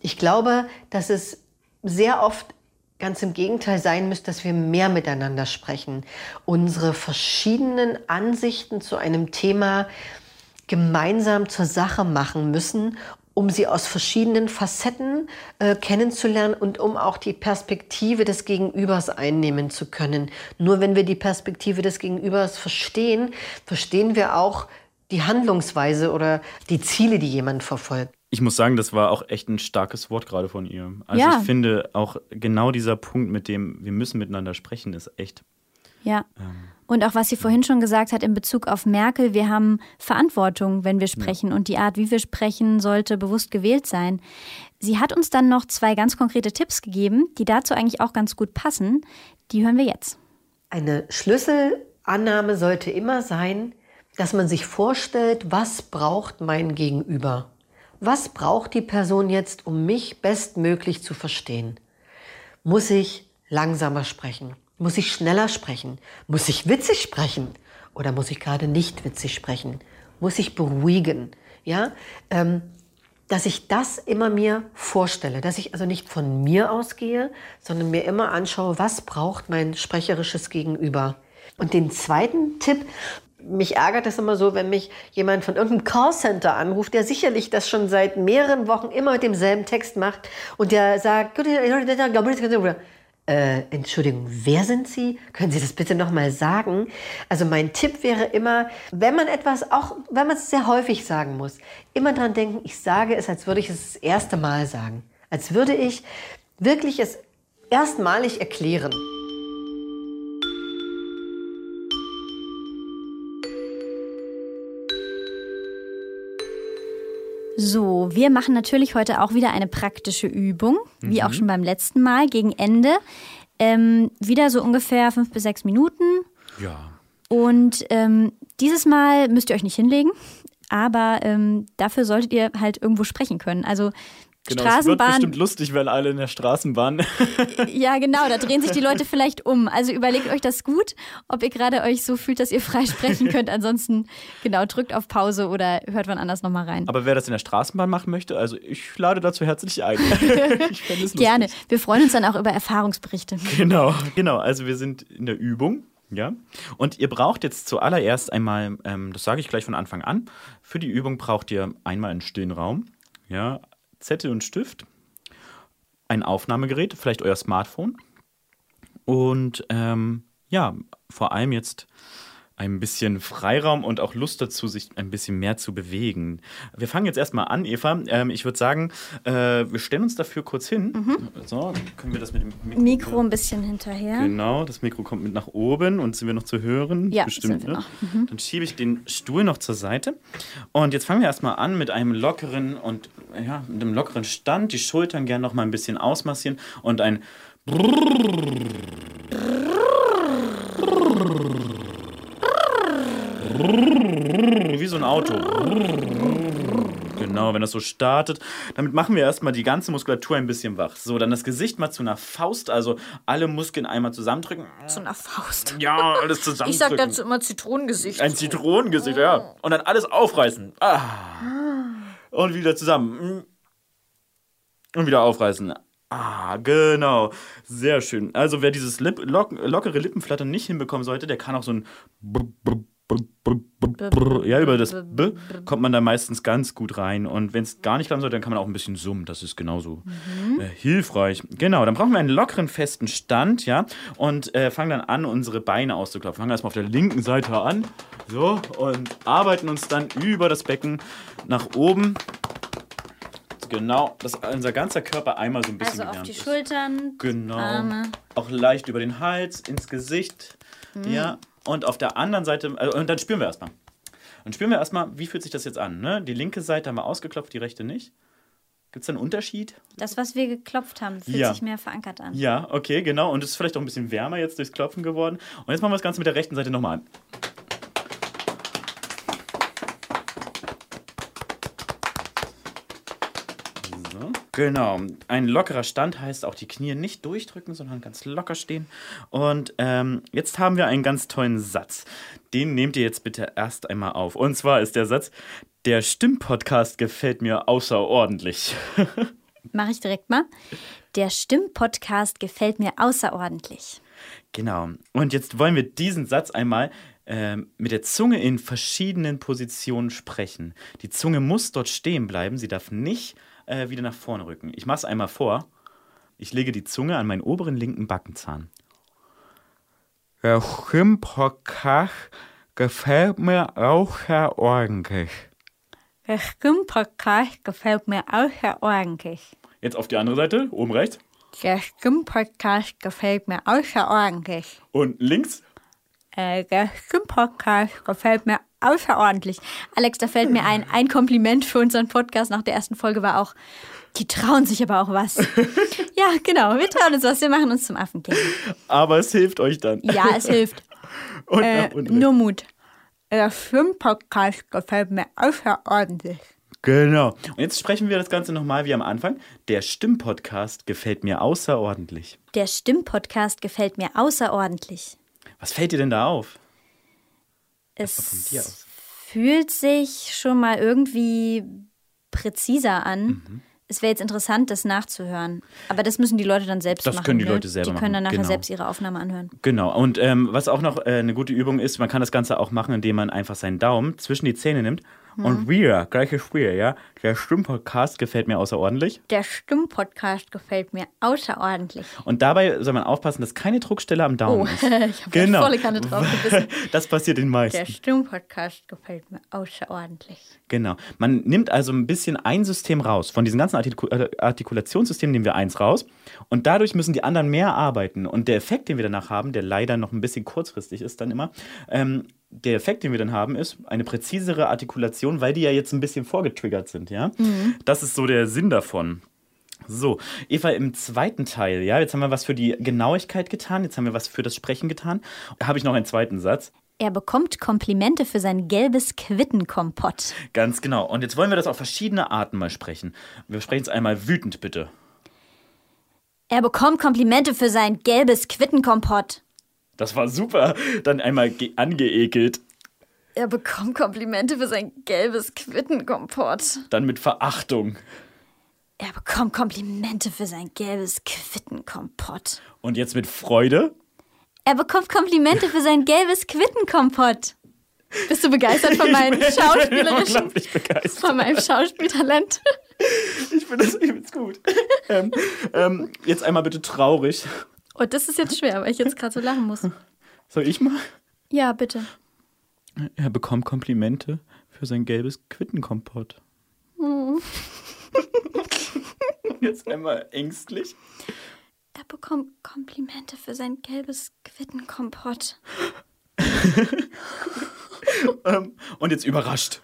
Speaker 4: Ich glaube, dass es sehr oft ganz im Gegenteil sein müsste, dass wir mehr miteinander sprechen, unsere verschiedenen Ansichten zu einem Thema gemeinsam zur Sache machen müssen um sie aus verschiedenen Facetten äh, kennenzulernen und um auch die Perspektive des Gegenübers einnehmen zu können. Nur wenn wir die Perspektive des Gegenübers verstehen, verstehen wir auch die Handlungsweise oder die Ziele, die jemand verfolgt.
Speaker 3: Ich muss sagen, das war auch echt ein starkes Wort gerade von ihr. Also ja. ich finde auch genau dieser Punkt, mit dem wir müssen miteinander sprechen, ist echt.
Speaker 2: Ja. Ähm, und auch was sie vorhin schon gesagt hat in Bezug auf Merkel, wir haben Verantwortung, wenn wir sprechen. Ja. Und die Art, wie wir sprechen, sollte bewusst gewählt sein. Sie hat uns dann noch zwei ganz konkrete Tipps gegeben, die dazu eigentlich auch ganz gut passen. Die hören wir jetzt.
Speaker 4: Eine Schlüsselannahme sollte immer sein, dass man sich vorstellt, was braucht mein Gegenüber? Was braucht die Person jetzt, um mich bestmöglich zu verstehen? Muss ich langsamer sprechen? Muss ich schneller sprechen? Muss ich witzig sprechen? Oder muss ich gerade nicht witzig sprechen? Muss ich beruhigen? Ja, ähm, dass ich das immer mir vorstelle, dass ich also nicht von mir ausgehe, sondern mir immer anschaue, was braucht mein sprecherisches Gegenüber. Und den zweiten Tipp, mich ärgert es immer so, wenn mich jemand von irgendeinem Callcenter anruft, der sicherlich das schon seit mehreren Wochen immer mit demselben Text macht und der sagt, äh, Entschuldigung, wer sind Sie? Können Sie das bitte nochmal sagen? Also mein Tipp wäre immer, wenn man etwas, auch wenn man es sehr häufig sagen muss, immer dran denken, ich sage es, als würde ich es das erste Mal sagen. Als würde ich wirklich es erstmalig erklären.
Speaker 2: So, wir machen natürlich heute auch wieder eine praktische Übung, wie mhm. auch schon beim letzten Mal, gegen Ende. Ähm, wieder so ungefähr fünf bis sechs Minuten.
Speaker 3: Ja.
Speaker 2: Und ähm, dieses Mal müsst ihr euch nicht hinlegen, aber ähm, dafür solltet ihr halt irgendwo sprechen können. Also
Speaker 3: Genau, Straßenbahn. Es wird bestimmt lustig, wenn alle in der Straßenbahn.
Speaker 2: ja, genau, da drehen sich die Leute vielleicht um. Also überlegt euch das gut, ob ihr gerade euch so fühlt, dass ihr frei sprechen könnt. Ansonsten, genau, drückt auf Pause oder hört wann anders nochmal rein.
Speaker 3: Aber wer das in der Straßenbahn machen möchte, also ich lade dazu herzlich ein.
Speaker 2: ich Gerne. Wir freuen uns dann auch über Erfahrungsberichte.
Speaker 3: Genau, genau. Also wir sind in der Übung. Ja, und ihr braucht jetzt zuallererst einmal, ähm, das sage ich gleich von Anfang an, für die Übung braucht ihr einmal einen stillen Raum, ja, Zettel und Stift, ein Aufnahmegerät, vielleicht euer Smartphone. Und ähm, ja, vor allem jetzt ein bisschen Freiraum und auch Lust dazu, sich ein bisschen mehr zu bewegen. Wir fangen jetzt erstmal an, Eva. Ähm, ich würde sagen, äh, wir stellen uns dafür kurz hin. Mhm. So, können wir das mit dem
Speaker 2: Mikro, Mikro ein bisschen hinterher.
Speaker 3: Genau, das Mikro kommt mit nach oben und sind wir noch zu hören?
Speaker 2: Ja, bestimmt. Sind wir ne?
Speaker 3: noch. Mhm. Dann schiebe ich den Stuhl noch zur Seite. Und jetzt fangen wir erstmal an mit einem lockeren und ja, mit einem lockeren Stand. Die Schultern gerne noch mal ein bisschen ausmassieren und ein Brrrr. Wie so ein Auto. Genau, wenn das so startet. Damit machen wir erstmal die ganze Muskulatur ein bisschen wach. So, dann das Gesicht mal zu einer Faust, also alle Muskeln einmal zusammendrücken.
Speaker 2: Zu einer Faust.
Speaker 3: Ja, alles zusammendrücken.
Speaker 2: Ich sag dazu immer Zitronengesicht.
Speaker 3: Ein Zitronengesicht, ja. Und dann alles aufreißen. Ah. Und wieder zusammen. Und wieder aufreißen. Ah, genau. Sehr schön. Also wer dieses Lip lock lockere Lippenflattern nicht hinbekommen sollte, der kann auch so ein ja, über das B kommt man da meistens ganz gut rein. Und wenn es gar nicht klappen soll, dann kann man auch ein bisschen summen. Das ist genauso mhm. äh, hilfreich. Genau, dann brauchen wir einen lockeren, festen Stand, ja. Und äh, fangen dann an, unsere Beine auszuklopfen. Fangen erstmal auf der linken Seite an. So, und arbeiten uns dann über das Becken nach oben Genau, dass unser ganzer Körper einmal so ein bisschen
Speaker 2: Also auf die ist. Schultern,
Speaker 3: genau.
Speaker 2: Arme.
Speaker 3: Auch leicht über den Hals, ins Gesicht. Mhm. Ja. Und auf der anderen Seite, also, und dann spüren wir erstmal. Und spüren wir erstmal, wie fühlt sich das jetzt an? Ne? Die linke Seite haben wir ausgeklopft, die rechte nicht. Gibt es da einen Unterschied?
Speaker 2: Das, was wir geklopft haben, fühlt ja. sich mehr verankert an.
Speaker 3: Ja, okay, genau. Und es ist vielleicht auch ein bisschen wärmer jetzt durchs Klopfen geworden. Und jetzt machen wir das Ganze mit der rechten Seite nochmal an. Genau. Ein lockerer Stand heißt auch die Knie nicht durchdrücken, sondern ganz locker stehen. Und ähm, jetzt haben wir einen ganz tollen Satz. Den nehmt ihr jetzt bitte erst einmal auf. Und zwar ist der Satz: Der Stimmpodcast gefällt mir außerordentlich.
Speaker 2: Mache ich direkt mal. Der Stimmpodcast gefällt mir außerordentlich.
Speaker 3: Genau. Und jetzt wollen wir diesen Satz einmal ähm, mit der Zunge in verschiedenen Positionen sprechen. Die Zunge muss dort stehen bleiben. Sie darf nicht äh, wieder nach vorne rücken. Ich mache es einmal vor. Ich lege die Zunge an meinen oberen linken Backenzahn. Der Schimpodcast gefällt mir außerordentlich.
Speaker 2: Der Schimpodcast gefällt mir außerordentlich.
Speaker 3: Jetzt auf die andere Seite, oben rechts.
Speaker 2: Der Stimmpodcast gefällt mir außerordentlich.
Speaker 3: Und links?
Speaker 2: Äh, der Stimmpodcast gefällt mir außerordentlich. Alex, da fällt mir ein, ein Kompliment für unseren Podcast nach der ersten Folge war auch, die trauen sich aber auch was. ja, genau, wir trauen uns was, wir machen uns zum Affen.
Speaker 3: Aber es hilft euch dann.
Speaker 2: Ja, es hilft. und, äh, und nur Mut. Der Filmpodcast gefällt mir außerordentlich.
Speaker 3: Genau. Und jetzt sprechen wir das Ganze nochmal wie am Anfang. Der Stimmpodcast gefällt mir außerordentlich.
Speaker 2: Der Stimmpodcast gefällt mir außerordentlich.
Speaker 3: Was fällt dir denn da auf?
Speaker 2: es fühlt sich schon mal irgendwie präziser an. Mhm. Es wäre jetzt interessant, das nachzuhören. Aber das müssen die Leute dann selbst
Speaker 3: das
Speaker 2: machen.
Speaker 3: Das können die ne? Leute selber
Speaker 2: machen. Die können
Speaker 3: dann
Speaker 2: nachher genau. selbst ihre Aufnahme anhören.
Speaker 3: Genau. Und ähm, was auch noch äh, eine gute Übung ist, man kann das Ganze auch machen, indem man einfach seinen Daumen zwischen die Zähne nimmt Mhm. Und wir, gleiches Spiel, ja. Der Stimmpodcast gefällt mir außerordentlich.
Speaker 2: Der Stimmpodcast gefällt mir außerordentlich.
Speaker 3: Und dabei soll man aufpassen, dass keine Druckstelle am Daumen oh, ist. ich
Speaker 2: habe genau. volle Kanne drauf gebissen.
Speaker 3: das passiert den meisten.
Speaker 2: Der Stimmpodcast gefällt mir außerordentlich.
Speaker 3: Genau. Man nimmt also ein bisschen ein System raus. Von diesen ganzen Artikul äh, Artikulationssystemen nehmen wir eins raus. Und dadurch müssen die anderen mehr arbeiten. Und der Effekt, den wir danach haben, der leider noch ein bisschen kurzfristig ist dann immer, ähm, der Effekt, den wir dann haben, ist eine präzisere Artikulation, weil die ja jetzt ein bisschen vorgetriggert sind, ja. Mhm. Das ist so der Sinn davon. So, Eva, im zweiten Teil, ja, jetzt haben wir was für die Genauigkeit getan, jetzt haben wir was für das Sprechen getan. Da habe ich noch einen zweiten Satz.
Speaker 2: Er bekommt Komplimente für sein gelbes Quittenkompott.
Speaker 3: Ganz genau. Und jetzt wollen wir das auf verschiedene Arten mal sprechen. Wir sprechen es einmal wütend, bitte.
Speaker 2: Er bekommt Komplimente für sein gelbes Quittenkompott.
Speaker 3: Das war super. Dann einmal angeekelt.
Speaker 2: Er bekommt Komplimente für sein gelbes Quittenkompott.
Speaker 3: Dann mit Verachtung.
Speaker 2: Er bekommt Komplimente für sein gelbes Quittenkompott.
Speaker 3: Und jetzt mit Freude?
Speaker 2: Er bekommt Komplimente für sein gelbes Quittenkompott. Bist du begeistert von meinem schauspielerischen?
Speaker 3: Begeistert.
Speaker 2: Von meinem Schauspieltalent.
Speaker 3: Ich finde das übelst gut. Ähm, ähm, jetzt einmal bitte traurig.
Speaker 2: Oh, das ist jetzt schwer, weil ich jetzt gerade so lachen muss.
Speaker 3: Soll ich mal?
Speaker 2: Ja, bitte.
Speaker 3: Er bekommt Komplimente für sein gelbes Quittenkompott. Hm. Jetzt einmal ängstlich.
Speaker 2: Er bekommt Komplimente für sein gelbes Quittenkompott.
Speaker 3: ähm, und jetzt überrascht.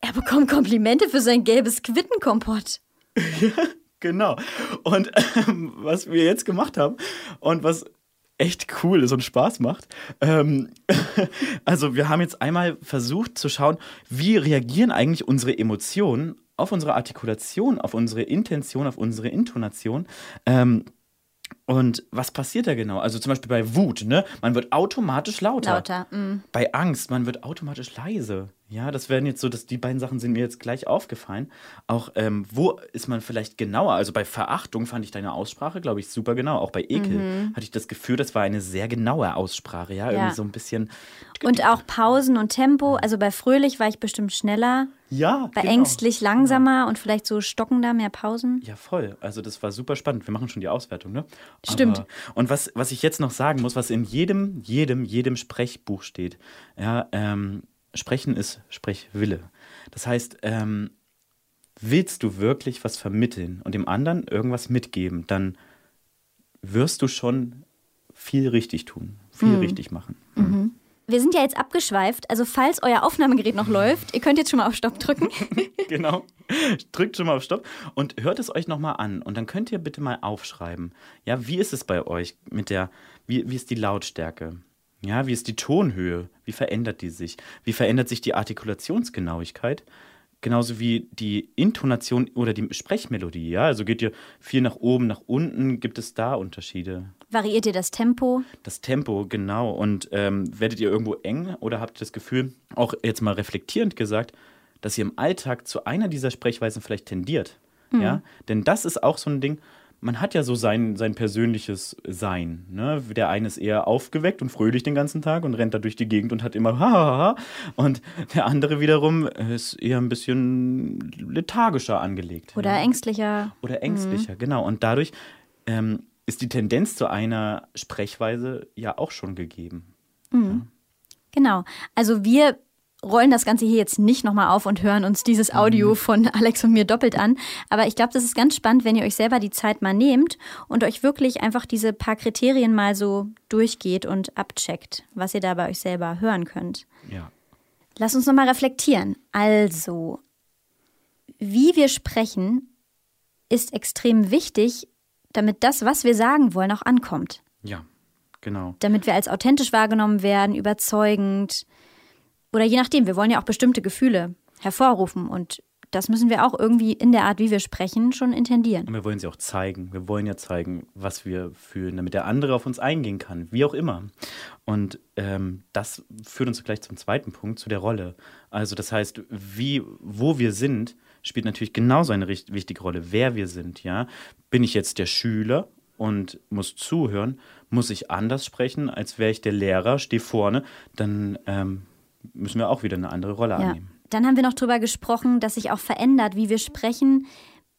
Speaker 2: Er bekommt Komplimente für sein gelbes Quittenkompott.
Speaker 3: ja. Genau. Und ähm, was wir jetzt gemacht haben und was echt cool ist und Spaß macht. Ähm, also wir haben jetzt einmal versucht zu schauen, wie reagieren eigentlich unsere Emotionen auf unsere Artikulation, auf unsere Intention, auf unsere Intonation. Ähm, und was passiert da genau? Also zum Beispiel bei Wut, ne? Man wird automatisch lauter.
Speaker 2: Lauter. Mm.
Speaker 3: Bei Angst, man wird automatisch leise. Ja, das werden jetzt so, dass die beiden Sachen sind mir jetzt gleich aufgefallen. Auch ähm, wo ist man vielleicht genauer? Also bei Verachtung fand ich deine Aussprache, glaube ich, super genau. Auch bei Ekel mhm. hatte ich das Gefühl, das war eine sehr genaue Aussprache, ja, ja. irgendwie so ein bisschen.
Speaker 2: Und auch Pausen und Tempo. Also bei fröhlich war ich bestimmt schneller.
Speaker 3: Ja.
Speaker 2: Bei genau. ängstlich langsamer ja. und vielleicht so stockender, mehr Pausen.
Speaker 3: Ja, voll. Also das war super spannend. Wir machen schon die Auswertung, ne?
Speaker 2: Stimmt. Aber,
Speaker 3: und was, was ich jetzt noch sagen muss, was in jedem, jedem, jedem Sprechbuch steht, ja, ähm, Sprechen ist Sprechwille. Das heißt, ähm, willst du wirklich was vermitteln und dem anderen irgendwas mitgeben, dann wirst du schon viel richtig tun, viel mhm. richtig machen.
Speaker 2: Mhm. Wir sind ja jetzt abgeschweift, also falls euer Aufnahmegerät noch läuft, ihr könnt jetzt schon mal auf Stopp drücken.
Speaker 3: genau. Drückt schon mal auf Stopp und hört es euch nochmal an und dann könnt ihr bitte mal aufschreiben. Ja, wie ist es bei euch mit der, wie, wie ist die Lautstärke? Ja, wie ist die Tonhöhe? Wie verändert die sich? Wie verändert sich die Artikulationsgenauigkeit? Genauso wie die Intonation oder die Sprechmelodie. Ja, also geht ihr viel nach oben, nach unten? Gibt es da Unterschiede?
Speaker 2: Variiert ihr das Tempo?
Speaker 3: Das Tempo, genau. Und ähm, werdet ihr irgendwo eng oder habt ihr das Gefühl, auch jetzt mal reflektierend gesagt, dass ihr im Alltag zu einer dieser Sprechweisen vielleicht tendiert? Mhm. Ja, denn das ist auch so ein Ding man hat ja so sein, sein persönliches Sein. Ne? Der eine ist eher aufgeweckt und fröhlich den ganzen Tag und rennt da durch die Gegend und hat immer Hahaha. Und der andere wiederum ist eher ein bisschen lethargischer angelegt.
Speaker 2: Oder
Speaker 3: ne?
Speaker 2: ängstlicher.
Speaker 3: Oder ängstlicher, mhm. genau. Und dadurch ähm, ist die Tendenz zu einer Sprechweise ja auch schon gegeben.
Speaker 2: Mhm. Ja. Genau. Also wir rollen das Ganze hier jetzt nicht nochmal auf und hören uns dieses Audio mhm. von Alex und mir doppelt an. Aber ich glaube, das ist ganz spannend, wenn ihr euch selber die Zeit mal nehmt und euch wirklich einfach diese paar Kriterien mal so durchgeht und abcheckt, was ihr da bei euch selber hören könnt.
Speaker 3: Ja.
Speaker 2: Lass uns nochmal reflektieren. Also, wie wir sprechen, ist extrem wichtig, damit das, was wir sagen wollen, auch ankommt.
Speaker 3: Ja, genau.
Speaker 2: Damit wir als authentisch wahrgenommen werden, überzeugend, oder je nachdem, wir wollen ja auch bestimmte Gefühle hervorrufen und das müssen wir auch irgendwie in der Art, wie wir sprechen, schon intendieren.
Speaker 3: Und wir wollen sie auch zeigen. Wir wollen ja zeigen, was wir fühlen, damit der andere auf uns eingehen kann, wie auch immer. Und ähm, das führt uns gleich zum zweiten Punkt, zu der Rolle. Also das heißt, wie, wo wir sind, spielt natürlich genauso eine wichtige Rolle, wer wir sind. Ja, bin ich jetzt der Schüler und muss zuhören, muss ich anders sprechen, als wäre ich der Lehrer, stehe vorne, dann ähm, müssen wir auch wieder eine andere Rolle ja. annehmen.
Speaker 2: Dann haben wir noch darüber gesprochen, dass sich auch verändert, wie wir sprechen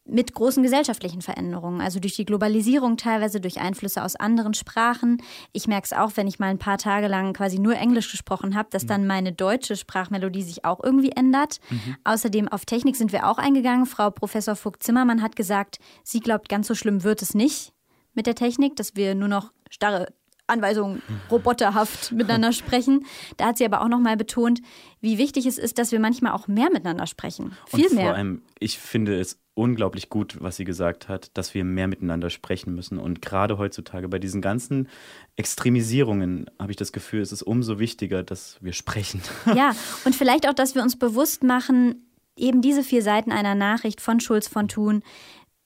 Speaker 2: mit großen gesellschaftlichen Veränderungen, also durch die Globalisierung teilweise, durch Einflüsse aus anderen Sprachen. Ich merke es auch, wenn ich mal ein paar Tage lang quasi nur Englisch gesprochen habe, dass mhm. dann meine deutsche Sprachmelodie sich auch irgendwie ändert. Mhm. Außerdem auf Technik sind wir auch eingegangen. Frau Professor Vogt-Zimmermann hat gesagt, sie glaubt, ganz so schlimm wird es nicht mit der Technik, dass wir nur noch starre Anweisungen roboterhaft miteinander sprechen. Da hat sie aber auch nochmal betont, wie wichtig es ist, dass wir manchmal auch mehr miteinander sprechen. Viel
Speaker 3: Und
Speaker 2: mehr.
Speaker 3: Vor allem, ich finde es unglaublich gut, was sie gesagt hat, dass wir mehr miteinander sprechen müssen. Und gerade heutzutage bei diesen ganzen Extremisierungen habe ich das Gefühl, es ist umso wichtiger, dass wir sprechen.
Speaker 2: Ja, und vielleicht auch, dass wir uns bewusst machen, eben diese vier Seiten einer Nachricht von Schulz von Thun,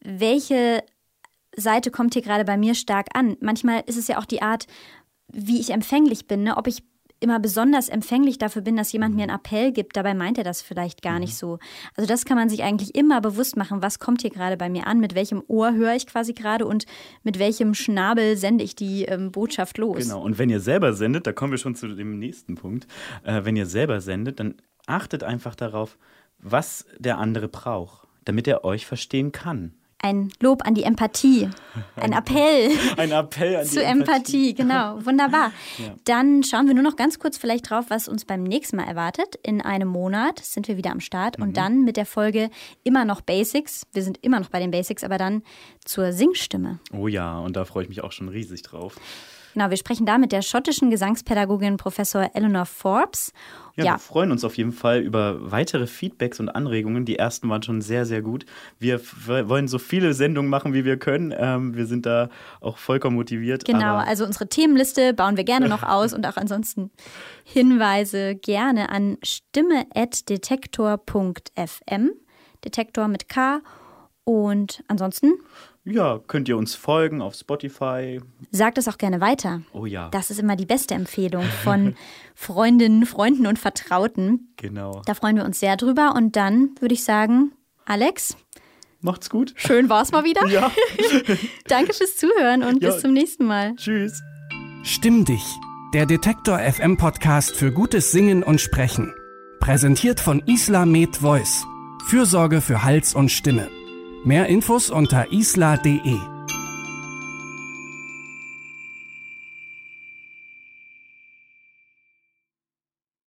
Speaker 2: welche Seite kommt hier gerade bei mir stark an. Manchmal ist es ja auch die Art, wie ich empfänglich bin, ne? ob ich immer besonders empfänglich dafür bin, dass jemand mir einen Appell gibt. Dabei meint er das vielleicht gar nicht mhm. so. Also das kann man sich eigentlich immer bewusst machen. Was kommt hier gerade bei mir an? Mit welchem Ohr höre ich quasi gerade und mit welchem Schnabel sende ich die ähm, Botschaft los?
Speaker 3: Genau. Und wenn ihr selber sendet, da kommen wir schon zu dem nächsten Punkt. Äh, wenn ihr selber sendet, dann achtet einfach darauf, was der andere braucht, damit er euch verstehen kann
Speaker 2: ein Lob an die Empathie, ein Appell.
Speaker 3: Ein Appell an
Speaker 2: die Zu Empathie. Empathie, genau. Wunderbar. Ja. Dann schauen wir nur noch ganz kurz vielleicht drauf, was uns beim nächsten Mal erwartet. In einem Monat sind wir wieder am Start mhm. und dann mit der Folge immer noch Basics. Wir sind immer noch bei den Basics, aber dann zur Singstimme.
Speaker 3: Oh ja, und da freue ich mich auch schon riesig drauf.
Speaker 2: Genau, wir sprechen da mit der schottischen Gesangspädagogin Professor Eleanor Forbes.
Speaker 3: Ja, ja, wir freuen uns auf jeden Fall über weitere Feedbacks und Anregungen. Die ersten waren schon sehr, sehr gut. Wir wollen so viele Sendungen machen, wie wir können. Ähm, wir sind da auch vollkommen motiviert.
Speaker 2: Genau, also unsere Themenliste bauen wir gerne noch aus und auch ansonsten Hinweise gerne an stimme.detektor.fm. Detektor mit K Und ansonsten?
Speaker 3: Ja, könnt ihr uns folgen auf Spotify.
Speaker 2: Sagt es auch gerne weiter.
Speaker 3: Oh ja.
Speaker 2: Das ist immer die beste Empfehlung von Freundinnen, Freunden und Vertrauten.
Speaker 3: Genau.
Speaker 2: Da freuen wir uns sehr drüber. Und dann würde ich sagen, Alex.
Speaker 3: Macht's gut.
Speaker 2: Schön war's mal wieder.
Speaker 3: Ja.
Speaker 2: Danke fürs Zuhören und
Speaker 3: Ja.
Speaker 2: bis zum nächsten Mal.
Speaker 3: Tschüss.
Speaker 1: Stimm dich. Der Detektor FM Podcast für gutes Singen und Sprechen. Präsentiert von Isla Med Voice. Fürsorge für Hals und Stimme. Mehr Infos unter isla.de.